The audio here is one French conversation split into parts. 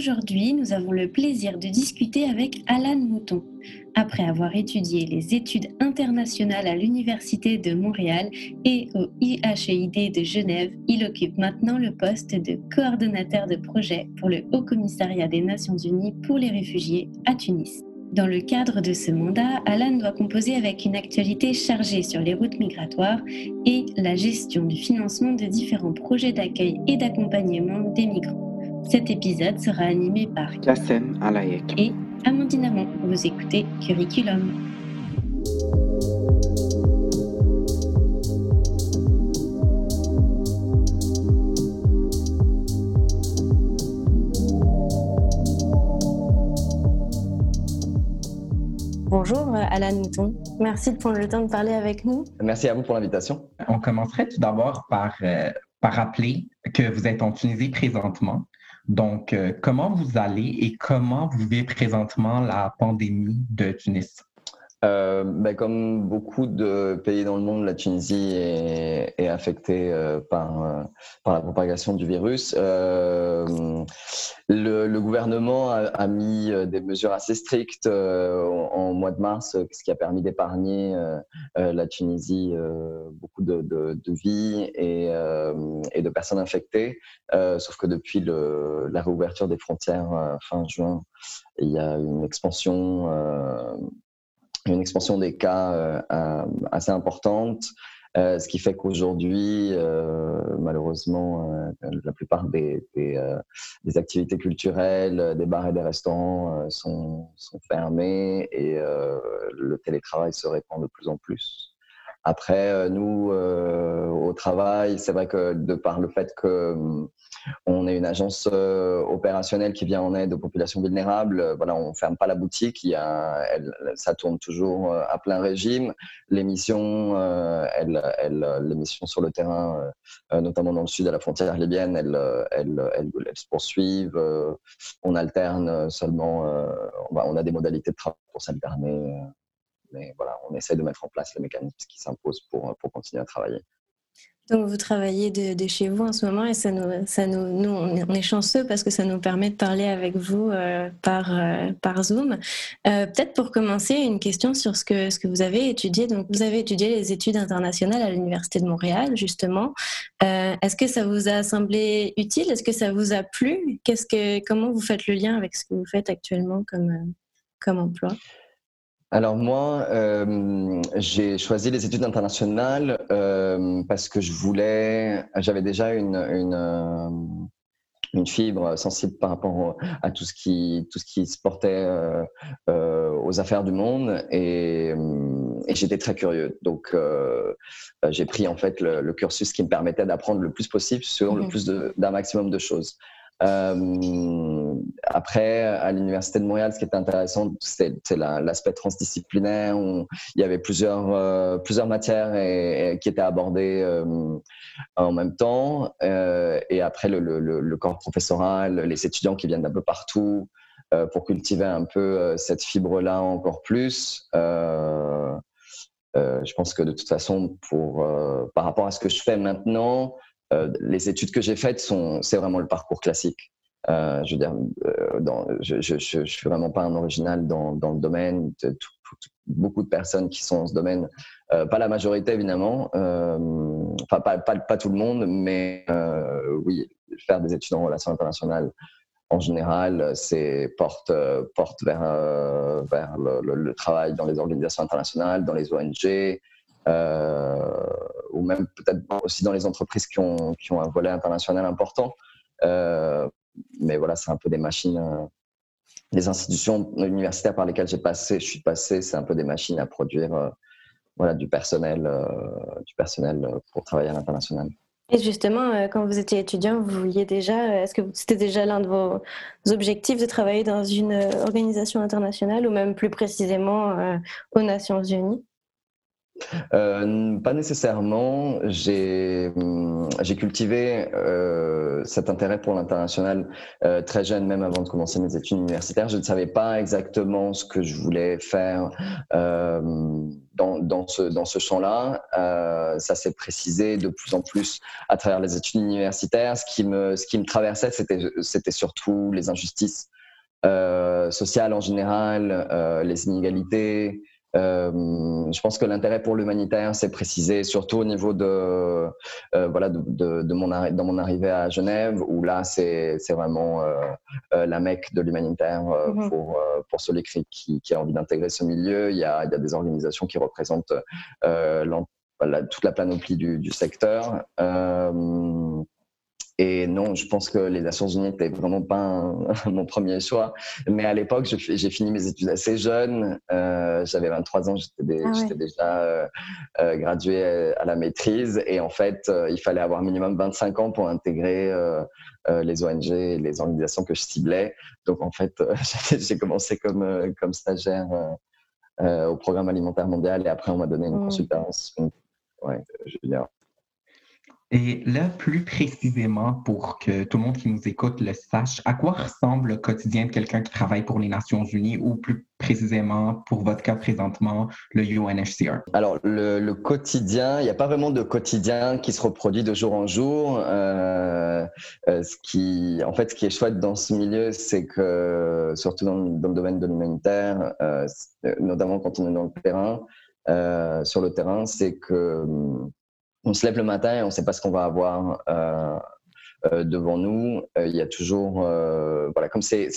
Aujourd'hui, nous avons le plaisir de discuter avec Alan Mouton. Après avoir étudié les études internationales à l'Université de Montréal et au IHEID de Genève, il occupe maintenant le poste de coordonnateur de projet pour le Haut Commissariat des Nations Unies pour les réfugiés à Tunis. Dans le cadre de ce mandat, Alan doit composer avec une actualité chargée sur les routes migratoires et la gestion du financement de différents projets d'accueil et d'accompagnement des migrants. Cet épisode sera animé par Kassem Alayek et Amandine Amon. Vous écoutez Curriculum. Bonjour Alan Mouton, merci de prendre le temps de parler avec nous. Merci à vous pour l'invitation. On commencerait tout d'abord par, euh, par rappeler que vous êtes en Tunisie présentement donc, euh, comment vous allez et comment vous vivez présentement la pandémie de Tunis? Euh, ben, comme beaucoup de pays dans le monde, la Tunisie est, est affectée euh, par, euh, par la propagation du virus. Euh, le, le, gouvernement a, a, mis euh, des mesures assez strictes en, en, mois de mars, ce qui a permis d'épargner la Tunisie beaucoup de, de, de vies et, et, de personnes infectées. sauf que depuis le, la réouverture des frontières fin juin, il y a une expansion une expansion des cas euh, euh, assez importante. Euh, ce qui fait qu'aujourd'hui, malheureusement, la plupart des, activités culturelles, des bars et des restaurants sont, fermés et le télétravail se répand de plus en plus. Après, nous, au travail, c'est vrai que de par le fait que on est une agence euh, opérationnelle qui vient en aide aux populations vulnérables. Euh, voilà, on ferme pas la boutique. Il y a, ça tourne toujours euh, à plein régime. Les missions, elle, les missions sur le terrain, notamment dans le sud à la frontière libyenne, elles se poursuivent. On alterne seulement. On a des modalités de travail pour s'alterner. Mais voilà, on essaie de mettre en place les mécanismes qui s'imposent pour, pour continuer à travailler. Donc vous travaillez de, chez vous en ce moment et ça nous, on est chanceux parce que ça nous permet de parler avec vous euh, par, euh, par Zoom. Euh, Peut-être pour commencer, une question sur ce que, vous avez étudié. Donc vous avez étudié les études internationales à l'Université de Montréal, justement. Euh, Est-ce que ça vous a semblé utile? Est-ce que ça vous a plu? Comment vous faites le lien avec ce que vous faites actuellement comme, euh, comme emploi? Alors moi, euh, j'ai choisi les études internationales euh, parce que je voulais, j'avais déjà une, une, euh, une, fibre sensible par rapport à tout ce qui, tout ce qui se portait euh aux affaires du monde et, et j'étais très curieux. Donc j'ai pris en fait le, le, cursus qui me permettait d'apprendre le plus possible sur mmh. le plus d'un maximum de choses. Euh, après, à l'Université de Montréal, ce qui était intéressant, c'est l'aspect transdisciplinaire. Où il y avait plusieurs, euh, plusieurs matières qui étaient abordées euh, en même temps. Et après, le, corps professoral, les étudiants qui viennent d'un peu partout pour cultiver un peu cette fibre-là encore plus. je pense que de toute façon, par rapport à ce que je fais maintenant, les études que j'ai faites sont, c'est vraiment le parcours classique. Euh, je veux dire, euh, je, je, je, je, suis vraiment pas un original dans, dans le domaine. Beaucoup de personnes qui sont dans ce domaine, euh, pas la majorité évidemment, euh, pas, pas, pas, tout le monde, mais euh, oui, faire des études en relations internationales en général, c'est porte porte vers vers le, travail dans les organisations internationales, dans les ONG, euh, ou même peut-être aussi dans les entreprises qui ont, qui ont un volet international important. Euh, mais voilà, c'est un peu des machines. Euh, les institutions universitaires par lesquelles j'ai passé, je suis passé, c'est un peu des machines à produire voilà, du personnel, du personnel pour travailler à l'international. Et justement, quand vous étiez étudiant, vous vouliez déjà, est-ce que c'était déjà l'un de vos objectifs de travailler dans une organisation internationale ou même plus précisément aux Nations Unies? Euh, Pas nécessairement. J'ai hum, cultivé euh, cet intérêt pour l'international euh, très jeune, même avant de commencer mes études universitaires. Je ne savais pas exactement ce que je voulais faire dans, ce, champ-là. Ça s'est précisé de plus en plus à travers les études universitaires. Ce qui me, traversait, c'était surtout les injustices sociales en général, les inégalités, je pense que l'intérêt pour l'humanitaire s'est précisé surtout au niveau de, euh, voilà, de, de, de, mon dans mon arrivée à Genève, où là, c'est vraiment euh, euh la mecque de l'humanitaire euh, mmh. pour, pour celui qui, qui a envie d'intégrer ce milieu. Il y, a, il y a des organisations qui représentent la, toute la panoplie du, du secteur. Et non, je pense que les Nations Unies n'étaient vraiment pas mon premier choix. Mais à l'époque, j'ai fini mes études assez jeune. Euh, J'avais 23 ans, j'étais ah déjà euh, euh, gradué à la maîtrise. Et en fait, euh, il fallait avoir minimum 25 ans pour intégrer euh, euh, les ONG et les organisations que je ciblais. Donc en fait, j'ai commencé comme, comme stagiaire au Programme alimentaire mondial. Et après, on m'a donné une mmh. consultance. Ouais, Julien. Et là, plus précisément, pour que tout le monde qui nous écoute le sache, à quoi ressemble le quotidien de quelqu'un qui travaille pour les Nations Unies ou plus précisément, pour votre cas présentement, le UNHCR? Alors, le, quotidien, il n'y a pas vraiment de quotidien qui se reproduit de jour en jour. Euh, euh, ce qui, en fait, ce qui est chouette dans ce milieu, c'est que, surtout dans, le domaine de l'humanitaire, euh, notamment quand on est dans le terrain, sur le terrain, c'est que on se lève le matin et on ne sait pas ce qu'on va avoir euh, euh, devant nous. Euh, il y a toujours, voilà, comme c'est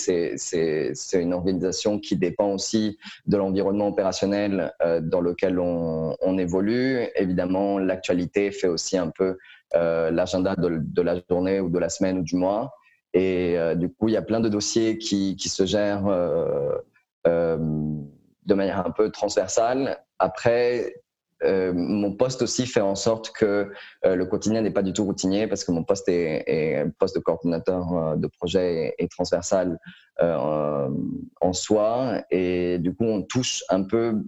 une organisation qui dépend aussi de l'environnement opérationnel dans lequel on, on évolue. Évidemment, l'actualité fait aussi un peu l'agenda de, de, la journée ou de la semaine ou du mois. Et du coup, il y a plein de dossiers qui, qui se gèrent de manière un peu transversale. Après, euh, mon poste aussi fait en sorte que euh, le quotidien n'est pas du tout routinier parce que mon poste est, un poste de coordinateur euh, de projet et, transversal en soi et du coup on touche un peu,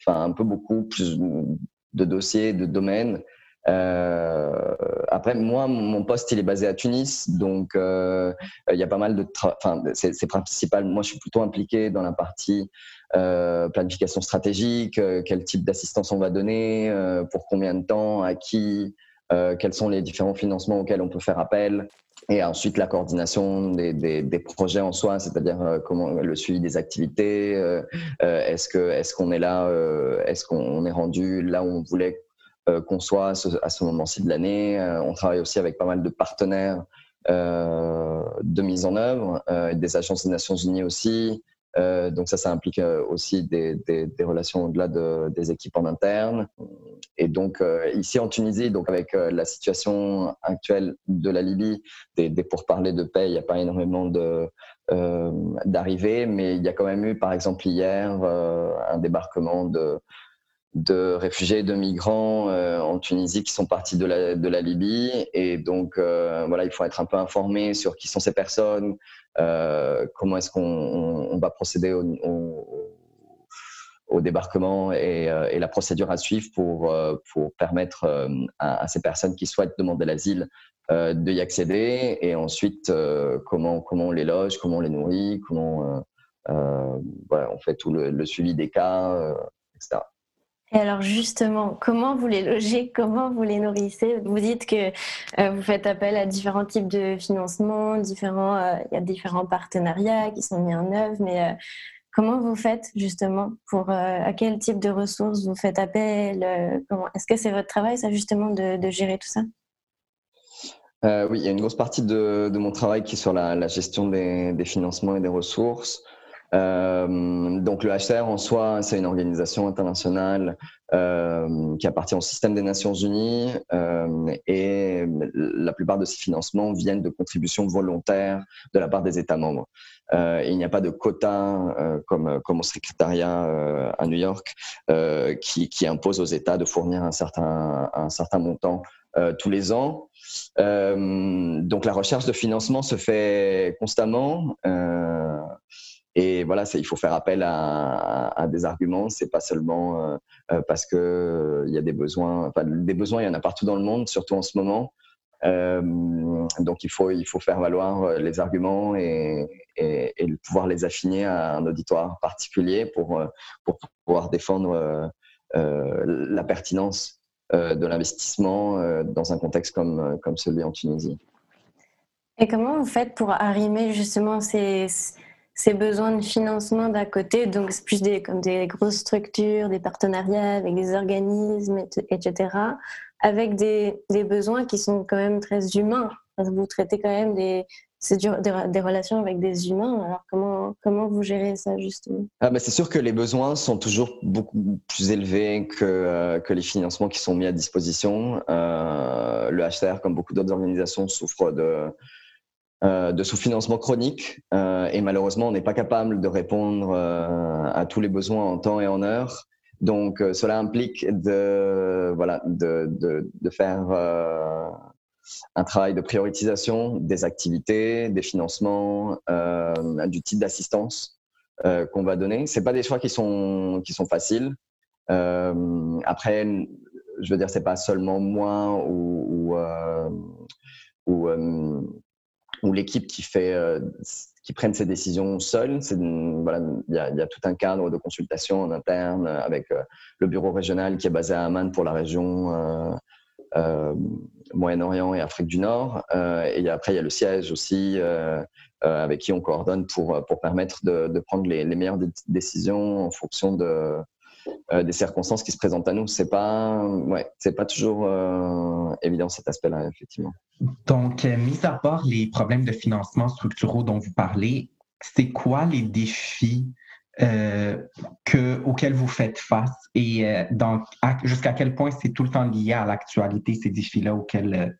enfin un peu beaucoup plus de dossiers, de domaines. Après, moi, mon poste, il est basé à Tunis, donc il y a pas mal de, enfin, c'est principal. Moi, je suis plutôt impliqué dans la partie euh, planification stratégique, euh, quel type d'assistance on va donner, euh, pour combien de temps, à qui, quels sont les différents financements auxquels on peut faire appel. Et ensuite, la coordination des, projets en soi, c'est-à-dire le suivi des activités. est-ce que est-ce qu'on est là, est-ce qu'on est rendu là où on voulait qu'on soit à ce, moment-ci de l'année. on travaille aussi avec pas mal de partenaires de mise en œuvre, des agences des Nations Unies aussi, euh, donc ça, ça implique euh, aussi des, relations au-delà de, des équipes en interne. Et donc euh, ici en Tunisie, donc avec euh, la situation actuelle de la Libye, des, pourparlers de paix, il n'y a pas énormément d'arrivées, mais il y a quand même eu, par exemple hier, un débarquement de de réfugiés et de migrants en Tunisie qui sont partis de la, de la Libye. Et donc, voilà, il faut être un peu informé sur qui sont ces personnes, euh, comment est-ce qu'on va procéder au, débarquement euh, et, la procédure à suivre pour, euh, pour permettre à, ces personnes qui souhaitent demander l'asile de y accéder et ensuite comment, comment on les loge, comment on les nourrit, comment on fait tout le, le suivi des cas, etc. Et alors justement, comment vous les logez, comment vous les nourrissez? Vous dites que euh, vous faites appel à différents types de financement, différents, euh, il y a différents partenariats qui sont mis en œuvre, mais euh, comment vous faites justement pour à quel type de ressources vous faites appel Est-ce que c'est votre travail, ça justement, de, gérer tout ça? Oui, il y a une grosse partie de, mon travail qui est sur la, gestion des, financements et des ressources. Euh, donc le HCR en soi, c'est une organisation internationale euh, qui appartient au système des Nations Unies euh, et la plupart de ces financements viennent de contributions volontaires de la part des États membres. Il n'y a pas de quota comme, comme au secrétariat à New York qui, qui, impose aux États de fournir un certain, un certain montant tous les ans. donc la recherche de financement se fait constamment. Et voilà, il faut faire appel à, des arguments. C'est pas seulement parce que il y a des besoins. Enfin, des besoins, il y en a partout dans le monde, surtout en ce moment. donc il faut il faut faire valoir les arguments et, et, pouvoir les affiner à un auditoire particulier pour pour pouvoir défendre la pertinence de l'investissement dans un contexte comme comme celui en Tunisie. Et comment vous faites pour arrimer justement ces, ces besoins de financement d'un côté Donc, c'est plus des, comme des grosses structures, des partenariats avec des organismes, etc., avec des, besoins qui sont quand même très humains. vous traitez quand même des, des, relations avec des humains. Alors, comment, comment vous gérez ça, justement? Ah bah C'est sûr que les besoins sont toujours beaucoup plus élevés que, euh, que les financements qui sont mis à disposition. Euh, le HCR, comme beaucoup d'autres organisations, souffre de, euh, de sous-financement chronique euh, et malheureusement on n'est pas capable de répondre euh, à tous les besoins en temps et en heure. Donc cela implique de, voilà, de, de, de faire un travail de prioritisation des activités, des financements, du type d'assistance qu'on va donner. C'est pas des choix qui sont, qui sont faciles. après, je veux dire, c'est pas seulement moi ou, ou, ou ou l'équipe qui fait euh, qui prennent ces décisions. Voilà, il y, a, y, a, tout un cadre de consultation en interne avec euh, le bureau régional qui est basé à Amman pour la région euh, Moyen-Orient et Afrique du Nord. et après, il y a le siège aussi avec qui on coordonne pour, pour permettre de, prendre les, meilleures décisions en fonction de, euh, des circonstances qui se présentent à nous. C'est pas, ouais, c'est pas toujours euh, évident cet aspect-là, effectivement. Donc, euh, mis à part les problèmes de financement structuraux dont vous parlez, c'est quoi les défis que, auxquels vous faites face et jusqu'à quel point c'est tout le temps lié à l'actualité, ces défis-là auxquels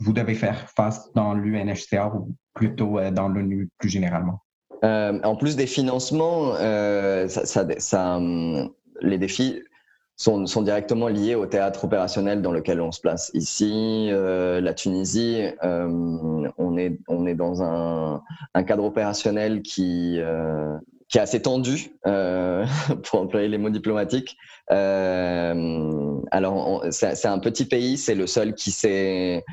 vous devez faire face dans l'UNHCR ou plutôt dans l'ONU plus généralement? en plus des financements, ça, ça, ça, hum, les défis sont, directement liés au théâtre opérationnel dans lequel on se place. Ici, euh, la Tunisie, euh, on, est, dans un, cadre opérationnel qui, euh, qui est assez tendu, pour employer les mots diplomatiques. alors, c'est un petit pays, c'est le seul qui s'est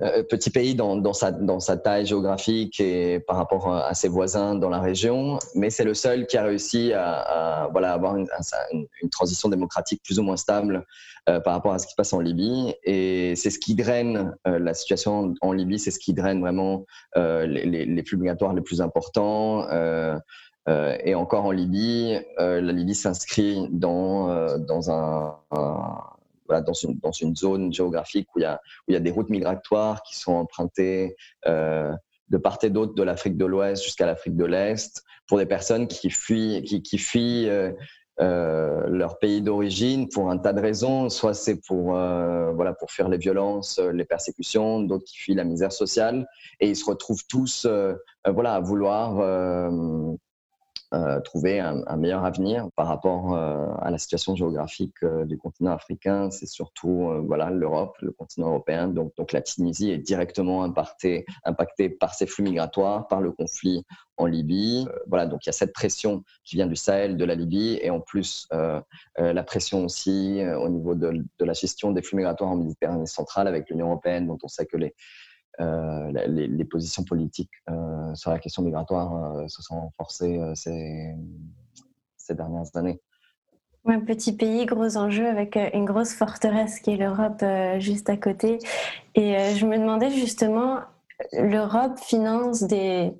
euh, petit pays dans, sa, taille géographique et par rapport à, ses voisins dans la région, mais c'est le seul qui a réussi à, voilà, avoir une, transition démocratique plus ou moins stable euh, par rapport à ce qui se passe en Libye. Et c'est ce qui draine euh, la situation en Libye, c'est ce qui draine vraiment les, les, flux migratoires les plus importants. et encore en Libye, la Libye s'inscrit dans, dans un dans, une, dans, une, zone géographique où il, y a, où il y a des routes migratoires qui sont empruntées euh, de part et d'autre de l'Afrique de l'Ouest jusqu'à l'Afrique de l'Est pour des personnes qui fuient, qui, qui fuient euh, euh, leur pays d'origine pour un tas de raisons. Soit c'est pour, voilà, pour fuir les violences, les persécutions, d'autres qui fuient la misère sociale. Et ils se retrouvent tous voilà, à vouloir euh, trouver un, meilleur avenir par rapport euh, à la situation géographique euh, du continent africain. C'est surtout voilà l'Europe, le continent européen. Donc, donc la Tunisie est directement impactée, par ces flux migratoires, par le conflit en Libye. voilà, donc il y a cette pression qui vient du Sahel, de la Libye, et en plus la pression aussi au niveau de, de, la gestion des flux migratoires en Méditerranée centrale avec l'Union européenne, dont on sait que les, euh, les, positions politiques euh, sur la question migratoire euh, se sont renforcées ces, dernières années. Un petit pays, gros enjeu avec une grosse forteresse qui est l'Europe juste à côté. Et je me demandais justement, l'Europe finance des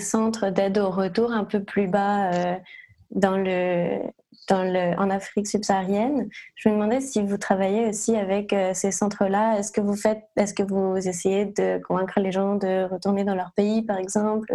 centres d'aide au retour un peu plus bas dans le, en Afrique subsaharienne. Je me demandais si vous travaillez aussi avec euh, ces centres-là. Est-ce que vous est-ce que vous essayez de convaincre les gens de retourner dans leur pays, par exemple?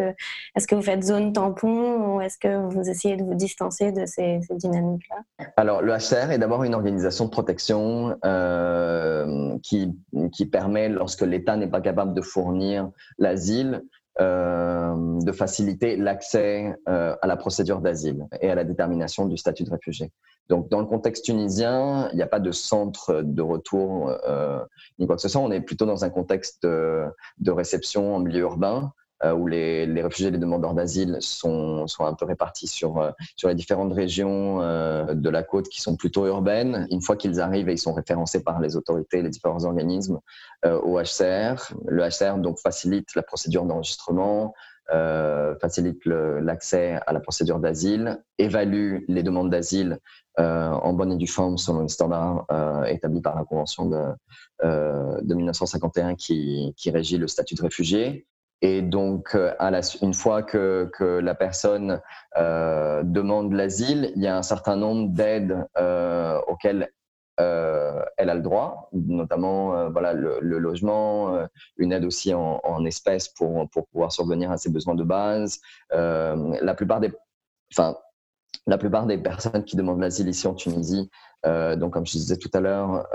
Est-ce que vous faites zone tampon ou est-ce que vous essayez de vous distancer de ces, dynamiques-là? Alors, le HCR est d'abord une organisation de protection euh, qui, permet, lorsque l'État n'est pas capable de fournir l'asile, euh, de faciliter l'accès euh, à la procédure d'asile et à la détermination du statut de réfugié. Donc, dans le contexte tunisien, il n'y a pas de centre de retour euh, ni quoi que ce soit. On est plutôt dans un contexte de, réception en milieu urbain. Où les, réfugiés et les demandeurs d'asile sont, un peu répartis sur, sur les différentes régions de la côte qui sont plutôt urbaines. Une fois qu'ils arrivent et ils sont référencés par les autorités, les différents organismes au HCR, le HCR donc facilite la procédure d'enregistrement, euh, facilite l'accès à la procédure d'asile, évalue les demandes d'asile euh, en bonne et due forme selon les standards euh, établis par la Convention de, de 1951 qui, qui, régit le statut de réfugié. Et donc, la, une fois que, la personne demande l'asile, il y a un certain nombre d'aides auxquelles euh, elle a le droit, notamment euh, voilà, le, logement, euh, une aide aussi en, en, espèces pour, pour pouvoir survenir à ses besoins de base. la, plupart des, enfin, la plupart des personnes qui demandent l'asile ici en Tunisie, donc comme je disais tout à l'heure,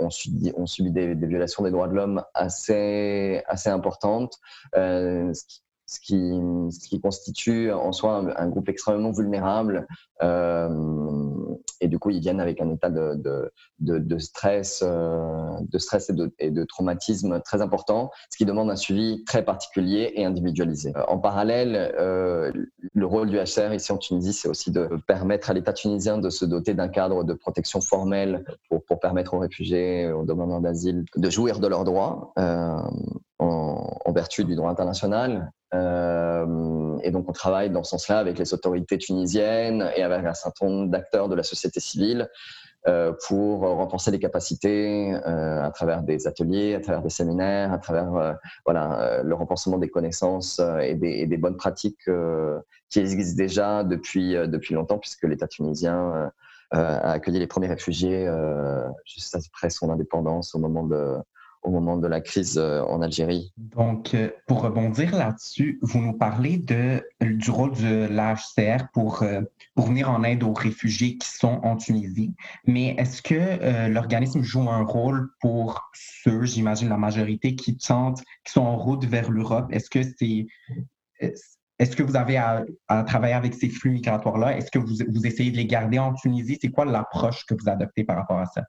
ont subi, ont subi des, violations des droits de l'homme assez, assez importantes, qui, ce qui, constitue en soi un, groupe extrêmement vulnérable. Euh, et du coup, ils viennent avec un état de, stress, euh, de stress et de, et traumatisme très important, ce qui demande un suivi très particulier et individualisé. En parallèle, euh, le rôle du HCR ici en Tunisie, c'est aussi de permettre à l'État tunisien de se doter d'un cadre de protection formelle pour, permettre aux réfugiés, aux demandeurs d'asile de jouir de leurs droits. Euh, en, vertu du droit international euh, et donc, on travaille dans ce sens-là avec les autorités tunisiennes et avec un certain nombre d'acteurs de la société civile euh, pour renforcer les capacités euh, à travers des ateliers, à travers des séminaires, à travers voilà, le renforcement des connaissances et des, et, des, bonnes pratiques qui existent déjà depuis, depuis longtemps, puisque l'État tunisien a accueilli les premiers réfugiés juste après son indépendance au moment de, au moment de la crise euh, en Algérie. Donc, euh, pour rebondir là-dessus, vous nous parlez de, du rôle de l'HCR pour, euh, pour venir en aide aux réfugiés qui sont en Tunisie, mais est-ce que l'organisme joue un rôle pour ceux, j'imagine la majorité, qui tentent, qui sont en route vers l'Europe? Est-ce que c'est... Est-ce que vous avez à, à, travailler avec ces flux migratoires-là? Est-ce que vous, vous essayez de les garder en Tunisie? C'est quoi l'approche que vous adoptez par rapport à ça?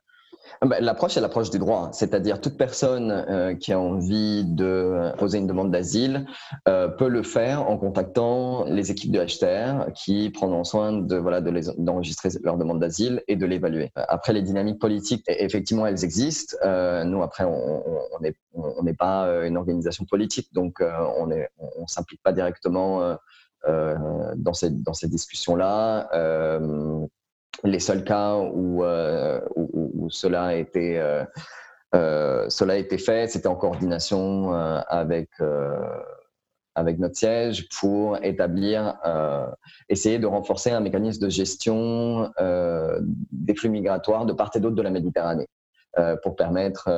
Ah ben, l'approche est l'approche du droit, c'est-à-dire toute personne euh, qui a envie de poser une demande d'asile euh, peut le faire en contactant les équipes de HTR qui prendront soin de voilà d'enregistrer leur demande d'asile et de l'évaluer. Après les dynamiques politiques, e, effectivement elles existent. Euh, nous après on n'est pas une organisation politique, donc on on, s'implique pas directement dans ces dans ces discussions là les seuls cas où, euh, où, cela, a été, euh, euh, cela a été fait, c'était en coordination avec, notre siège pour établir, essayer de renforcer un mécanisme de gestion des flux migratoires de part et d'autre de la Méditerranée. Pour permettre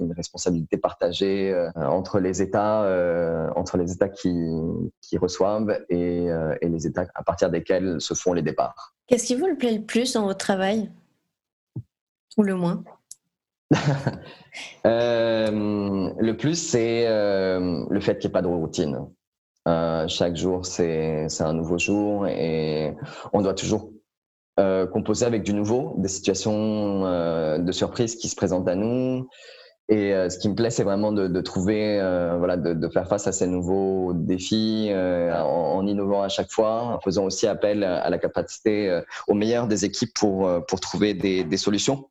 une responsabilité partagée entre les États, entre les États qui, reçoivent et, les États à partir desquels se font les départs. Qu'est-ce qui vous le plaît le plus dans votre travail? Ou le moins? Le plus, c'est le fait qu'il n'y ait pas de routine. chaque jour, c'est un nouveau jour et on doit toujours euh, composer avec du nouveau, des situations euh, de surprise qui se présentent à nous. Et euh, ce qui me plaît, c'est vraiment de, de trouver, euh, voilà, de, de, faire face à ces nouveaux défis en, en, innovant à chaque fois, en faisant aussi appel à la capacité au meilleur des équipes pour, pour trouver des, des solutions.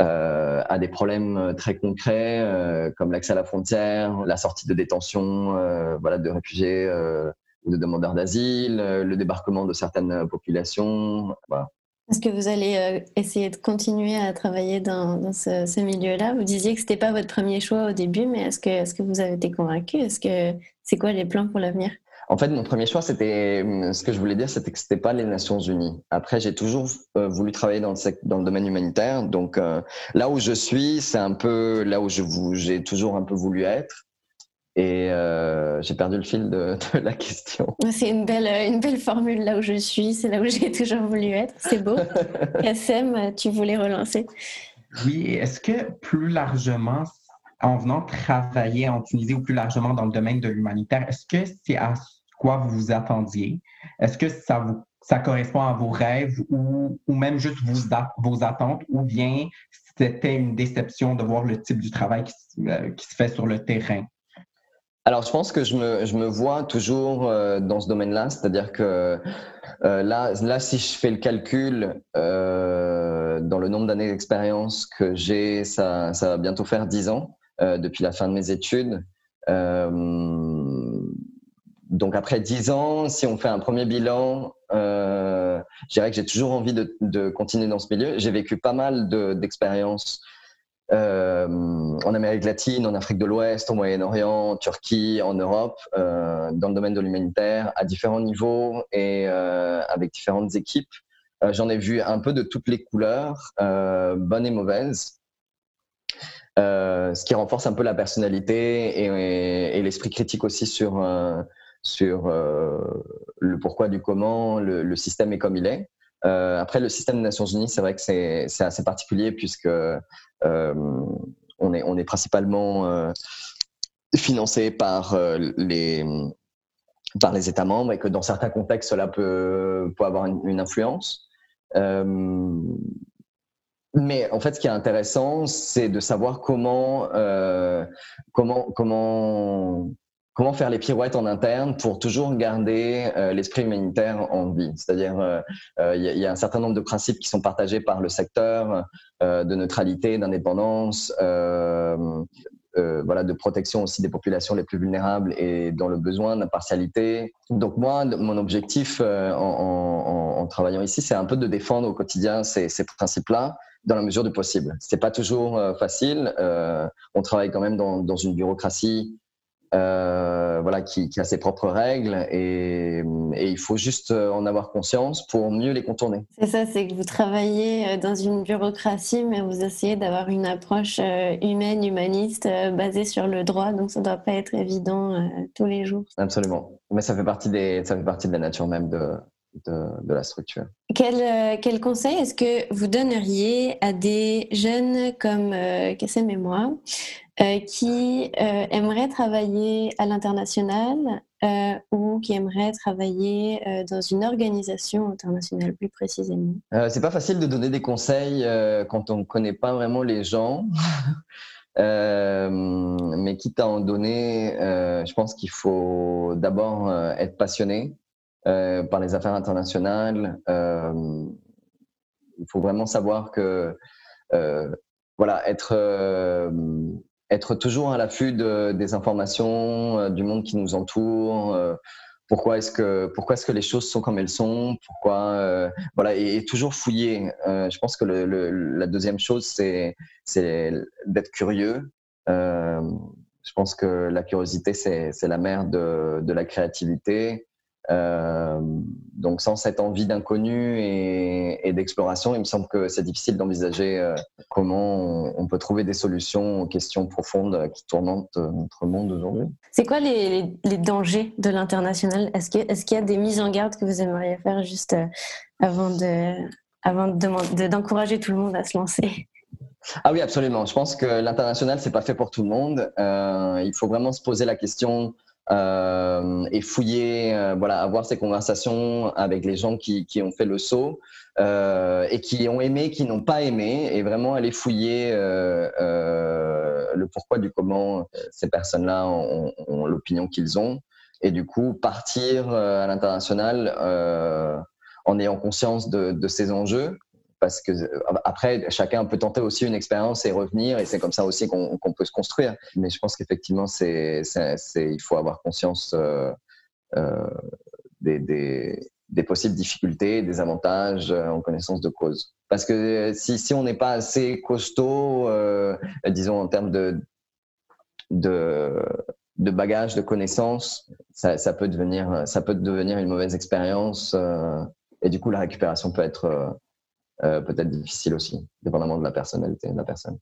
Euh, à des problèmes très concrets euh, comme l'accès à la frontière, la sortie de détention euh, voilà, de réfugiés ou de demandeurs d'asile, euh, le débarquement de certaines populations. Voilà. Est-ce que vous allez euh, essayer de continuer à travailler dans, ce, milieu-là? Vous disiez que ce n'était pas votre premier choix au début, mais est-ce que, vous avez été convaincu? Est-ce que c'est quoi les plans pour l'avenir? En fait, mon premier choix, c'était ce que je voulais dire, c'était que c'était pas les Nations Unies. Après, j'ai toujours euh, voulu travailler dans le, dans le domaine humanitaire. Donc, là où je suis, c'est un peu là où j'ai toujours un peu voulu être. Et euh, j'ai perdu le fil de, de la question. C'est une belle, une belle formule là où je suis, c'est là où j'ai toujours voulu être. C'est beau. Kassem, tu voulais relancer Oui, est-ce que plus largement, en venant travailler en Tunisie ou plus largement dans le domaine de l'humanitaire, est-ce que c'est à quoi vous vous attendiez? Est-ce que ça, vous, ça correspond à vos rêves ou, ou même juste vos, vos attentes ou bien c'était une déception de voir le type du travail qui, euh, qui se fait sur le terrain? Alors, je pense que je me, je me vois toujours euh, dans ce domaine-là, c'est-à-dire que euh, là, là, si je fais le calcul euh, dans le nombre d'années d'expérience que j'ai, ça, ça va bientôt faire 10 ans depuis la fin de mes études. donc après 10 ans, si on fait un premier bilan, je dirais que j'ai toujours envie de, de, continuer dans ce milieu. J'ai vécu pas mal d'expériences euh, en Amérique latine, en Afrique de l'Ouest, au Moyen-Orient, en Turquie, en Europe, euh, dans le domaine de l'humanitaire, à différents niveaux et euh, avec différentes équipes. J'en ai vu un peu de toutes les couleurs, bonnes et mauvaises. ce qui renforce un peu la personnalité et, l'esprit critique aussi sur, sur le pourquoi du comment, le, système est comme il est. après, le système des Nations Unies, c'est vrai que c'est assez particulier puisque euh, on, est, principalement euh, financé par euh, les par les États membres et que dans certains contextes, cela peut, avoir une, influence. mais en fait, ce qui est intéressant, c'est de savoir comment, comment, comment, comment faire les pirouettes en interne pour toujours garder l'esprit humanitaire en vie. C'est-à-dire, il y, a un certain nombre de principes qui sont partagés par le secteur, euh, de neutralité, d'indépendance, euh, euh, voilà, de protection aussi des populations les plus vulnérables et dans le besoin d'impartialité. Donc moi, mon objectif en, travaillant ici, c'est un peu de défendre au quotidien ces, principes-là dans la mesure du possible. C'est pas toujours facile. on travaille quand même dans une bureaucratie euh, voilà, qui, a ses propres règles et, il faut juste euh, en avoir conscience pour mieux les contourner. C'est ça, c'est que vous travaillez euh, dans une bureaucratie, mais vous essayez d'avoir une approche humaine, humaniste, basée sur le droit, donc ça ne doit pas être évident tous les jours. Absolument, mais ça fait partie, des, ça fait partie de la nature même de, de, la structure. Quel, quel conseil est-ce que vous donneriez à des jeunes comme Kassem et moi euh, qui euh, aimerait travailler à l'international euh, ou qui aimerait travailler dans une organisation internationale plus précisément? C'est pas facile de donner des conseils quand on ne connaît pas vraiment les gens. mais quitte à en donner, je pense qu'il faut d'abord être passionné par les affaires internationales. il faut vraiment savoir que voilà, être être toujours à l'affût des informations euh, du monde qui nous entoure. Euh, pourquoi est-ce que pourquoi est-ce que les choses sont comme elles sont Pourquoi euh, voilà et, toujours fouiller. je pense que la deuxième chose c'est c'est d'être curieux. je pense que la curiosité c'est la mère de, de la créativité. Euh, donc sans cette envie d'inconnu et, d'exploration, il me semble que c'est difficile d'envisager euh, comment on, peut trouver des solutions aux questions profondes qui tourmentent notre monde aujourd'hui. C'est quoi les, dangers de l'international? Est-ce qu'il y a des mises en garde que vous aimeriez faire juste euh, avant de avant d'encourager tout le monde à se lancer? Ah oui, absolument. Je pense que l'international, c'est pas fait pour tout le monde. il faut vraiment se poser la question euh, et fouiller, euh, voilà, avoir ces conversations avec les gens qui, qui ont fait le saut euh, et qui ont aimé, qui n'ont pas aimé, et vraiment aller fouiller euh, euh, le pourquoi du comment ces personnes-là ont, ont l'opinion qu'ils ont, et du coup partir à l'international en ayant conscience de, de ces enjeux parce que euh, après, chacun peut tenter aussi une expérience et revenir, et c'est comme ça aussi qu'on peut se construire. Mais je pense qu'effectivement, il faut avoir conscience euh, euh, des, possibles difficultés, des avantages en connaissance de cause. Parce que si, on n'est pas assez costaud, disons en termes de, de, de bagage, de connaissances, ça peut devenir une mauvaise expérience. et du coup, la récupération peut être euh, peut-être difficile aussi, dépendamment de la personnalité de la personne.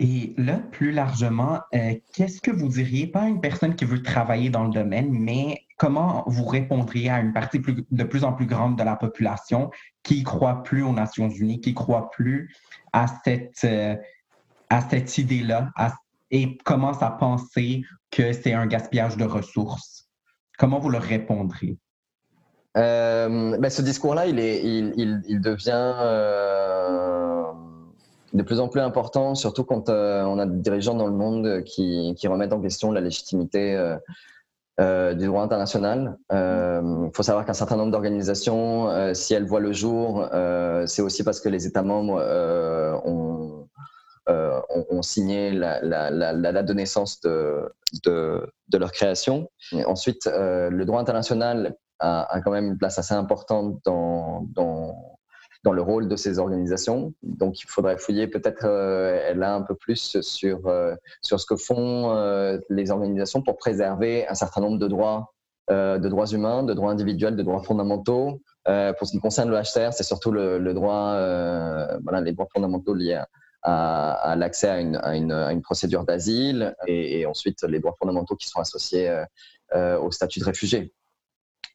Et là, plus largement, euh, qu'est-ce que vous diriez, pas une personne qui veut travailler dans le domaine, mais comment vous répondriez à une partie de plus en plus grande de la population qui croit plus aux Nations Unies, qui croit plus à cette, euh, à cette idée-là et commence à penser que c'est un gaspillage de ressources? Comment vous leur répondriez? Euh, ben, ce discours-là, il, est, il, il, devient, euh, de plus en plus important, surtout quand on a des dirigeants dans le monde qui, qui remettent en question la légitimité euh, du droit international. Il euh, faut savoir qu'un certain nombre d'organisations, euh, si elles voient le jour, c'est aussi parce que les États membres ont, ont, signé la, date de naissance de, de, leur création. Ensuite, le droit international a, quand même une place assez importante dans, dans dans le rôle de ces organisations. Donc, il faudrait fouiller peut-être euh, là un peu plus sur, euh, sur ce que font euh, les organisations pour préserver un certain nombre de droits, de droits humains, de droits individuels, de droits fondamentaux. pour ce qui concerne le HCR, c'est surtout le, droit, voilà, les droits fondamentaux liés à, l'accès à une, à, une, procédure d'asile et, ensuite les droits fondamentaux qui sont associés au statut de réfugié.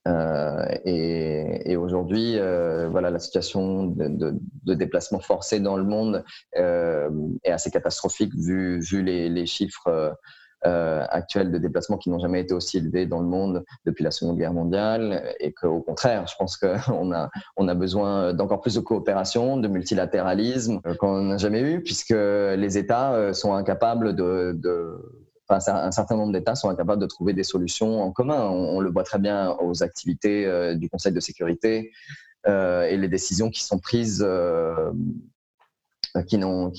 Euh, et, et aujourd'hui, euh, voilà, la situation de, de, de, déplacement forcé dans le monde euh, est assez catastrophique vu, vu les, les chiffres euh, actuels de déplacement qui n'ont jamais été aussi élevés dans le monde depuis la Seconde Guerre mondiale et qu'au contraire, je pense qu'on a, on a besoin d'encore plus de coopération, de multilatéralisme qu'on n'a jamais eu puisque les États sont incapables de, de un certain nombre d'États sont incapables de trouver des solutions en commun. On, le voit très bien aux activités euh, du Conseil de sécurité euh, et les décisions qui sont prises euh, qui n'ont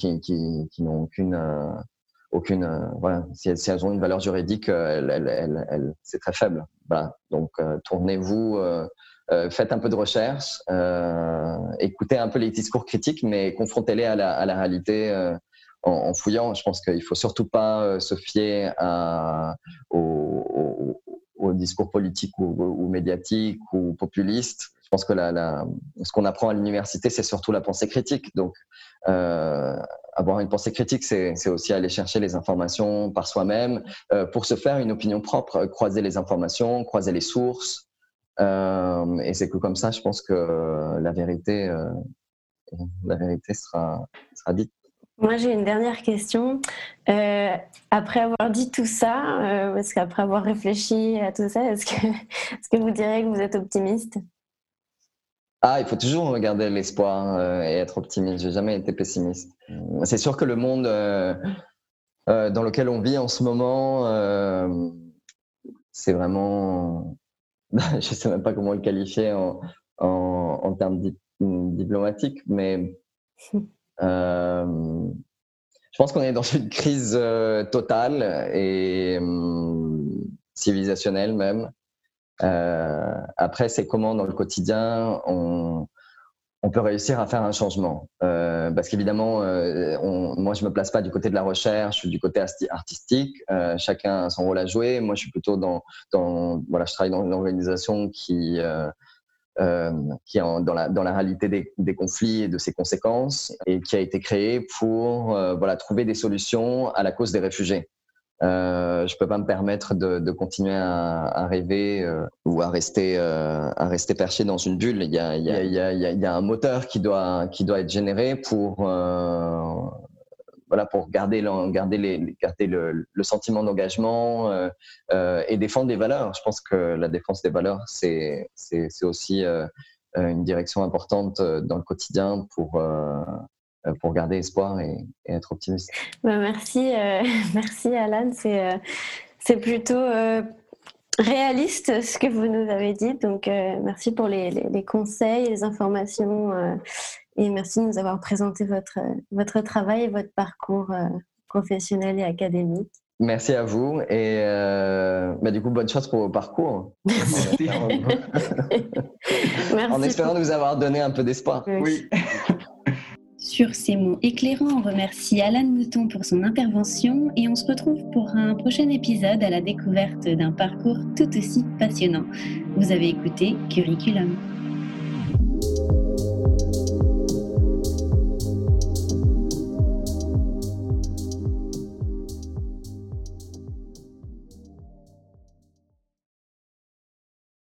aucune voilà. Si elles, ont une valeur juridique c'est très faible. Donc tournez-vous faites un peu de recherche écoutez un peu les discours critiques mais confrontez-les à la réalité en, fouillant. Je pense qu'il faut surtout pas euh, se fier au, discours politique ou, médiatique ou populiste. Je pense que ce qu'on apprend à l'université, c'est surtout la pensée critique. Donc, euh, avoir une pensée critique, c'est aussi aller chercher les informations par soi-même euh, pour se faire une opinion propre, croiser les informations, croiser les sources. et c'est que comme ça, je pense que la vérité, la vérité sera, sera dite. Moi, j'ai une dernière question. Euh, après avoir dit tout ça, euh, parce qu'après avoir réfléchi à tout ça, est-ce que, est que vous diriez que vous êtes optimiste? Ah, il faut toujours regarder l'espoir euh, et être optimiste. J'ai jamais été pessimiste. C'est sûr que le monde dans lequel on vit en ce moment, c'est vraiment, je sais même pas comment le qualifier en, en, en termes diplomatiques, mais Euh, je pense qu'on est dans une crise euh, totale et hum, civilisationnelle même. Euh, après, c'est comment dans le quotidien on, peut réussir à faire un changement. Parce qu'évidemment, moi, je me place pas du côté de la recherche, je suis du côté artistique. Chacun a son rôle à jouer. Moi, je suis plutôt dans voilà, je travaille dans une organisation qui euh, qui est dans, la, dans la réalité des, des, conflits et de ses conséquences, et qui a été créé pour euh, voilà, trouver des solutions à la cause des réfugiés. Euh, je peux pas me permettre de, de continuer à, à rêver euh, ou à rester, euh, à rester perché dans une bulle. Il y a, il y a, y a, il y a un moteur qui doit, qui doit être généré pour pour garder, garder, les, garder le, sentiment d'engagement euh, euh, et défendre des valeurs. Je pense que la défense des valeurs, c'est aussi euh, une direction importante dans le quotidien pour, pour garder espoir et, être optimiste. Bah, merci, merci Alan. C'est plutôt réaliste ce que vous nous avez dit. Donc, merci pour les, les, les, conseils, les informations et merci de nous avoir présenté votre, votre travail et votre parcours euh, professionnel et académique. Merci à vous et euh, bah, du coup bonne chance pour vos parcours. Merci. en espérant nous avoir donné un peu d'espoir. Oui. Sur ces mots éclairants, on remercie Alan Mouton pour son intervention et on se retrouve pour un prochain épisode à la découverte d'un parcours tout aussi passionnant. Vous avez écouté Curriculum.